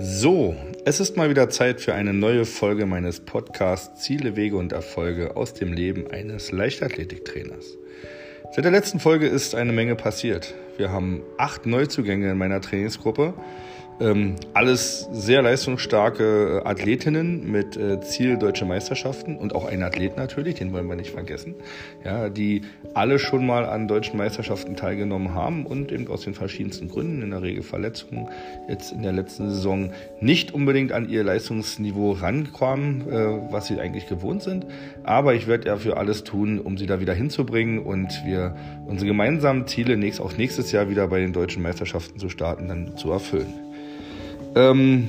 So, es ist mal wieder Zeit für eine neue Folge meines Podcasts Ziele, Wege und Erfolge aus dem Leben eines Leichtathletiktrainers. Seit der letzten Folge ist eine Menge passiert. Wir haben acht Neuzugänge in meiner Trainingsgruppe ähm, alles sehr leistungsstarke Athletinnen mit äh, Ziel deutsche Meisterschaften und auch ein Athlet natürlich, den wollen wir nicht vergessen, ja, die alle schon mal an deutschen Meisterschaften teilgenommen haben und eben aus den verschiedensten Gründen, in der Regel Verletzungen, jetzt in der letzten Saison nicht unbedingt an ihr Leistungsniveau rankamen, äh, was sie eigentlich gewohnt sind. Aber ich werde dafür alles tun, um sie da wieder hinzubringen und wir unsere gemeinsamen Ziele nächst, auch nächstes Jahr wieder bei den deutschen Meisterschaften zu starten, dann zu erfüllen. Ähm,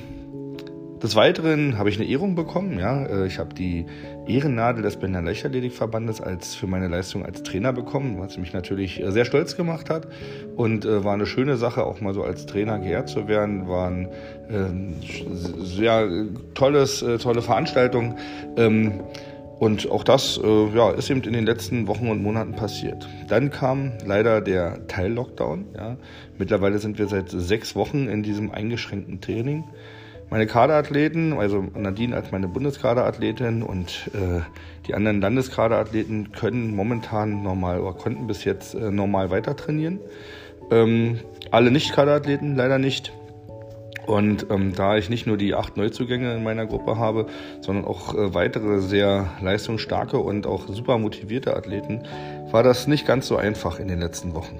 des Weiteren habe ich eine Ehrung bekommen. Ja, äh, ich habe die Ehrennadel des Berliner Leichtathletikverbandes als für meine Leistung als Trainer bekommen, was mich natürlich äh, sehr stolz gemacht hat und äh, war eine schöne Sache, auch mal so als Trainer geehrt zu werden. War eine äh, sehr tolles, äh, tolle Veranstaltung. Ähm, und auch das äh, ja, ist eben in den letzten Wochen und Monaten passiert. Dann kam leider der Teil-Lockdown. Ja. Mittlerweile sind wir seit sechs Wochen in diesem eingeschränkten Training. Meine Kaderathleten, also Nadine als meine Bundeskaderathletin und äh, die anderen Landeskaderathleten können momentan normal oder konnten bis jetzt äh, normal weiter trainieren. Ähm, alle Nicht-Kaderathleten leider nicht. Und ähm, da ich nicht nur die acht Neuzugänge in meiner Gruppe habe, sondern auch äh, weitere sehr leistungsstarke und auch super motivierte Athleten, war das nicht ganz so einfach in den letzten Wochen.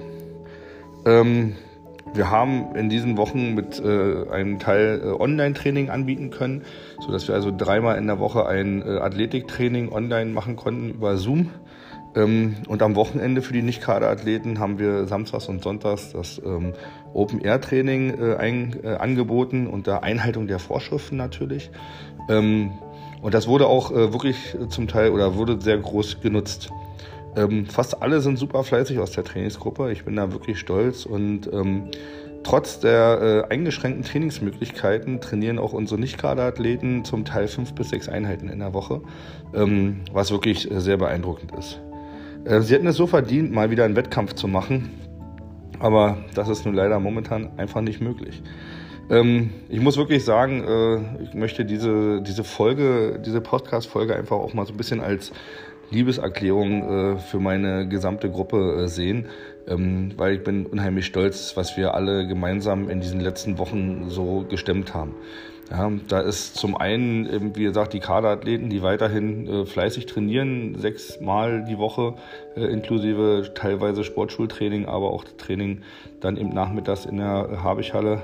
Ähm, wir haben in diesen Wochen mit äh, einem Teil äh, Online-Training anbieten können, sodass wir also dreimal in der Woche ein äh, Athletiktraining online machen konnten über Zoom. Ähm, und am Wochenende für die Nicht-Kaderathleten haben wir samstags und sonntags das ähm, Open-Air-Training äh, äh, angeboten unter Einhaltung der Vorschriften natürlich. Ähm, und das wurde auch äh, wirklich zum Teil oder wurde sehr groß genutzt. Fast alle sind super fleißig aus der Trainingsgruppe. Ich bin da wirklich stolz und Trotz der äh, eingeschränkten Trainingsmöglichkeiten trainieren auch unsere Nicht-Kaderathleten zum Teil fünf bis sechs Einheiten in der Woche, ähm, was wirklich äh, sehr beeindruckend ist. Äh, sie hätten es so verdient, mal wieder einen Wettkampf zu machen, aber das ist nun leider momentan einfach nicht möglich. Ähm, ich muss wirklich sagen, äh, ich möchte diese, diese Folge, diese Podcast-Folge einfach auch mal so ein bisschen als Liebeserklärung äh, für meine gesamte Gruppe sehen, ähm, weil ich bin unheimlich stolz, was wir alle gemeinsam in diesen letzten Wochen so gestemmt haben. Ja, da ist zum einen, wie gesagt, die Kaderathleten, die weiterhin äh, fleißig trainieren, sechsmal die Woche, äh, inklusive teilweise Sportschultraining, aber auch Training dann eben nachmittags in der Habichhalle.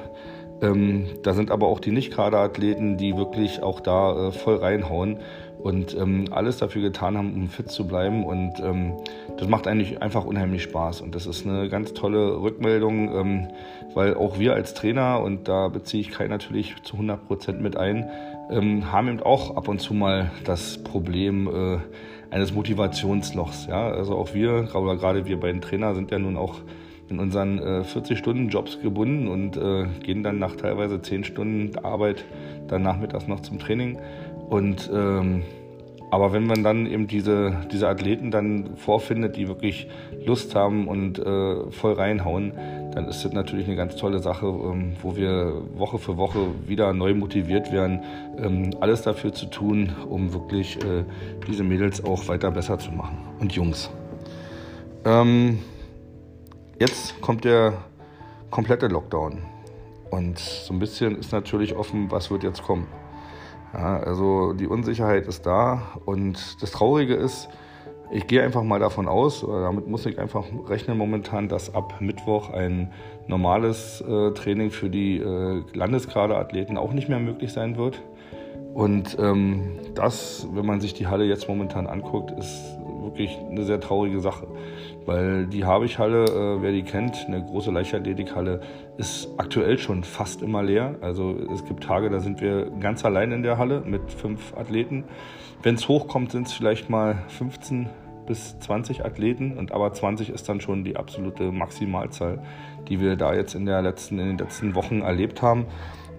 Ähm, da sind aber auch die Nicht-Kaderathleten, die wirklich auch da äh, voll reinhauen und ähm, alles dafür getan haben, um fit zu bleiben. Und ähm, das macht eigentlich einfach unheimlich Spaß. Und das ist eine ganz tolle Rückmeldung, ähm, weil auch wir als Trainer, und da beziehe ich Kai natürlich zu 100 Prozent mit ein, ähm, haben eben auch ab und zu mal das Problem äh, eines Motivationslochs. Ja? Also auch wir, oder gerade wir beiden Trainer, sind ja nun auch in unseren äh, 40-Stunden-Jobs gebunden und äh, gehen dann nach teilweise 10 Stunden Arbeit dann nachmittags noch zum Training. Und ähm, aber wenn man dann eben diese, diese Athleten dann vorfindet, die wirklich Lust haben und äh, voll reinhauen, dann ist das natürlich eine ganz tolle Sache, ähm, wo wir Woche für Woche wieder neu motiviert werden, ähm, alles dafür zu tun, um wirklich äh, diese Mädels auch weiter besser zu machen. Und Jungs. Ähm, jetzt kommt der komplette Lockdown. Und so ein bisschen ist natürlich offen, was wird jetzt kommen. Ja, also die Unsicherheit ist da und das Traurige ist, ich gehe einfach mal davon aus, damit muss ich einfach rechnen momentan, dass ab Mittwoch ein normales äh, Training für die äh, Landeskaderathleten auch nicht mehr möglich sein wird. Und ähm, das, wenn man sich die Halle jetzt momentan anguckt, ist wirklich eine sehr traurige Sache. Weil die Habich-Halle, äh, wer die kennt, eine große Leichtathletikhalle, ist aktuell schon fast immer leer. Also es gibt Tage, da sind wir ganz allein in der Halle mit fünf Athleten. Wenn es hochkommt, sind es vielleicht mal 15 bis 20 Athleten und aber 20 ist dann schon die absolute Maximalzahl, die wir da jetzt in, der letzten, in den letzten Wochen erlebt haben.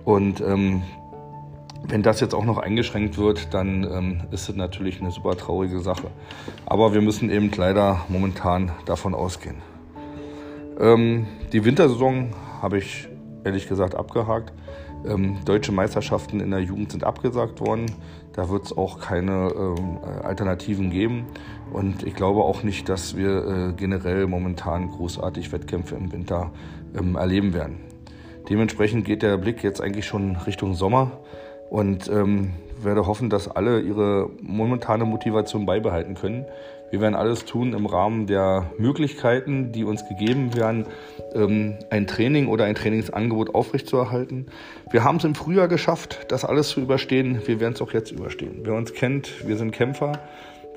Und ähm, wenn das jetzt auch noch eingeschränkt wird, dann ähm, ist es natürlich eine super traurige Sache. Aber wir müssen eben leider momentan davon ausgehen. Ähm, die Wintersaison habe ich ehrlich gesagt abgehakt. Ähm, deutsche Meisterschaften in der Jugend sind abgesagt worden. Da wird es auch keine ähm, Alternativen geben. Und ich glaube auch nicht, dass wir äh, generell momentan großartig Wettkämpfe im Winter ähm, erleben werden. Dementsprechend geht der Blick jetzt eigentlich schon Richtung Sommer und ähm, werde hoffen, dass alle ihre momentane Motivation beibehalten können. Wir werden alles tun im Rahmen der Möglichkeiten, die uns gegeben werden, ähm, ein Training oder ein Trainingsangebot aufrechtzuerhalten. Wir haben es im Frühjahr geschafft, das alles zu überstehen. Wir werden es auch jetzt überstehen. Wer uns kennt, wir sind Kämpfer.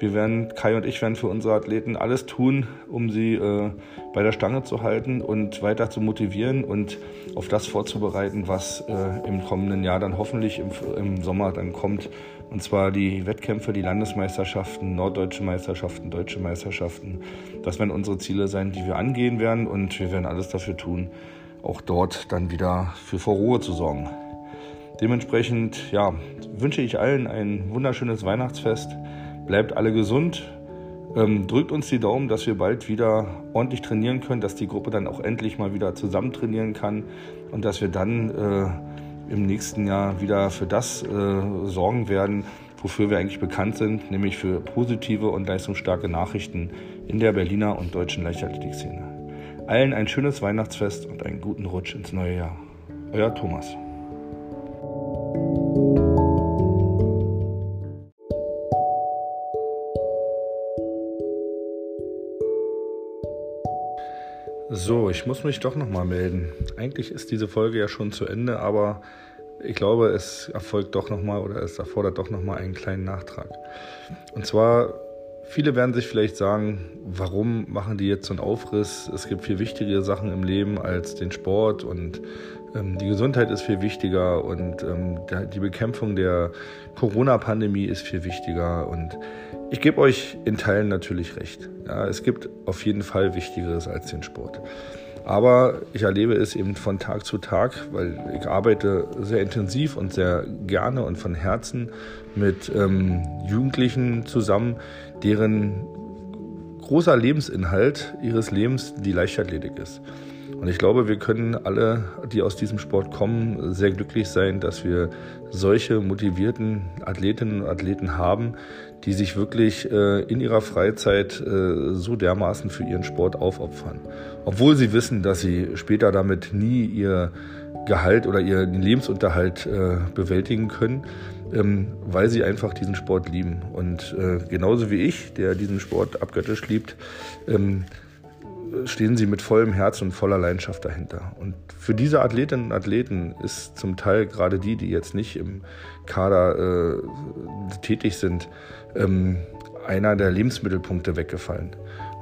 Wir werden, Kai und ich werden für unsere Athleten alles tun, um sie äh, bei der Stange zu halten und weiter zu motivieren und auf das vorzubereiten, was äh, im kommenden Jahr dann hoffentlich im, im Sommer dann kommt. Und zwar die Wettkämpfe, die Landesmeisterschaften, norddeutsche Meisterschaften, deutsche Meisterschaften. Das werden unsere Ziele sein, die wir angehen werden und wir werden alles dafür tun, auch dort dann wieder für Furore zu sorgen. Dementsprechend ja, wünsche ich allen ein wunderschönes Weihnachtsfest Bleibt alle gesund. Ähm, drückt uns die Daumen, dass wir bald wieder ordentlich trainieren können, dass die Gruppe dann auch endlich mal wieder zusammen trainieren kann und dass wir dann äh, im nächsten Jahr wieder für das äh, sorgen werden, wofür wir eigentlich bekannt sind, nämlich für positive und leistungsstarke Nachrichten in der Berliner und deutschen Leichtathletikszene. Allen ein schönes Weihnachtsfest und einen guten Rutsch ins neue Jahr. Euer Thomas. So, ich muss mich doch nochmal melden. Eigentlich ist diese Folge ja schon zu Ende, aber ich glaube, es erfolgt doch nochmal oder es erfordert doch nochmal einen kleinen Nachtrag. Und zwar, viele werden sich vielleicht sagen, warum machen die jetzt so einen Aufriss? Es gibt viel wichtigere Sachen im Leben als den Sport und die Gesundheit ist viel wichtiger und ähm, die Bekämpfung der Corona-Pandemie ist viel wichtiger und ich gebe euch in Teilen natürlich recht. Ja, es gibt auf jeden Fall Wichtigeres als den Sport. Aber ich erlebe es eben von Tag zu Tag, weil ich arbeite sehr intensiv und sehr gerne und von Herzen mit ähm, Jugendlichen zusammen, deren großer Lebensinhalt ihres Lebens die Leichtathletik ist. Und ich glaube, wir können alle, die aus diesem Sport kommen, sehr glücklich sein, dass wir solche motivierten Athletinnen und Athleten haben, die sich wirklich äh, in ihrer Freizeit äh, so dermaßen für ihren Sport aufopfern. Obwohl sie wissen, dass sie später damit nie ihr Gehalt oder ihren Lebensunterhalt äh, bewältigen können, ähm, weil sie einfach diesen Sport lieben. Und äh, genauso wie ich, der diesen Sport abgöttisch liebt, ähm, stehen sie mit vollem Herz und voller Leidenschaft dahinter. Und für diese Athletinnen und Athleten ist zum Teil gerade die, die jetzt nicht im Kader äh, tätig sind, ähm, einer der Lebensmittelpunkte weggefallen.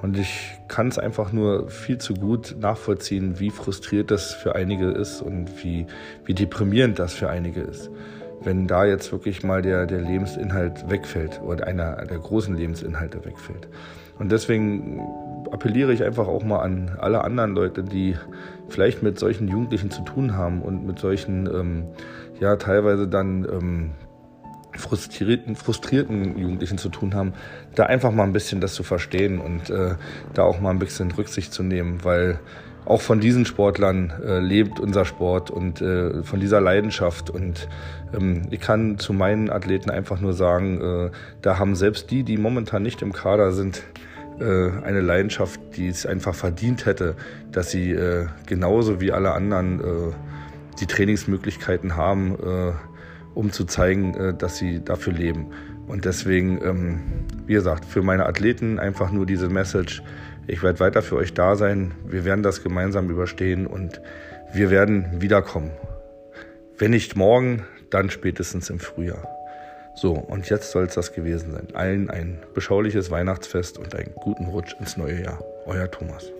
Und ich kann es einfach nur viel zu gut nachvollziehen, wie frustriert das für einige ist und wie, wie deprimierend das für einige ist. Wenn da jetzt wirklich mal der, der Lebensinhalt wegfällt oder einer der großen Lebensinhalte wegfällt. Und deswegen appelliere ich einfach auch mal an alle anderen Leute, die vielleicht mit solchen Jugendlichen zu tun haben und mit solchen, ähm, ja, teilweise dann ähm, frustrierten, frustrierten Jugendlichen zu tun haben, da einfach mal ein bisschen das zu verstehen und äh, da auch mal ein bisschen Rücksicht zu nehmen, weil auch von diesen Sportlern äh, lebt unser Sport und äh, von dieser Leidenschaft. Und ähm, ich kann zu meinen Athleten einfach nur sagen, äh, da haben selbst die, die momentan nicht im Kader sind, äh, eine Leidenschaft, die es einfach verdient hätte, dass sie äh, genauso wie alle anderen äh, die Trainingsmöglichkeiten haben, um zu zeigen, dass sie dafür leben. Und deswegen, ähm, wie gesagt, für meine Athleten einfach nur diese Message, ich werde weiter für euch da sein, wir werden das gemeinsam überstehen und wir werden wiederkommen. Wenn nicht morgen, dann spätestens im Frühjahr. So, und jetzt soll es das gewesen sein. Allen ein beschauliches Weihnachtsfest und einen guten Rutsch ins neue Jahr. Euer Thomas.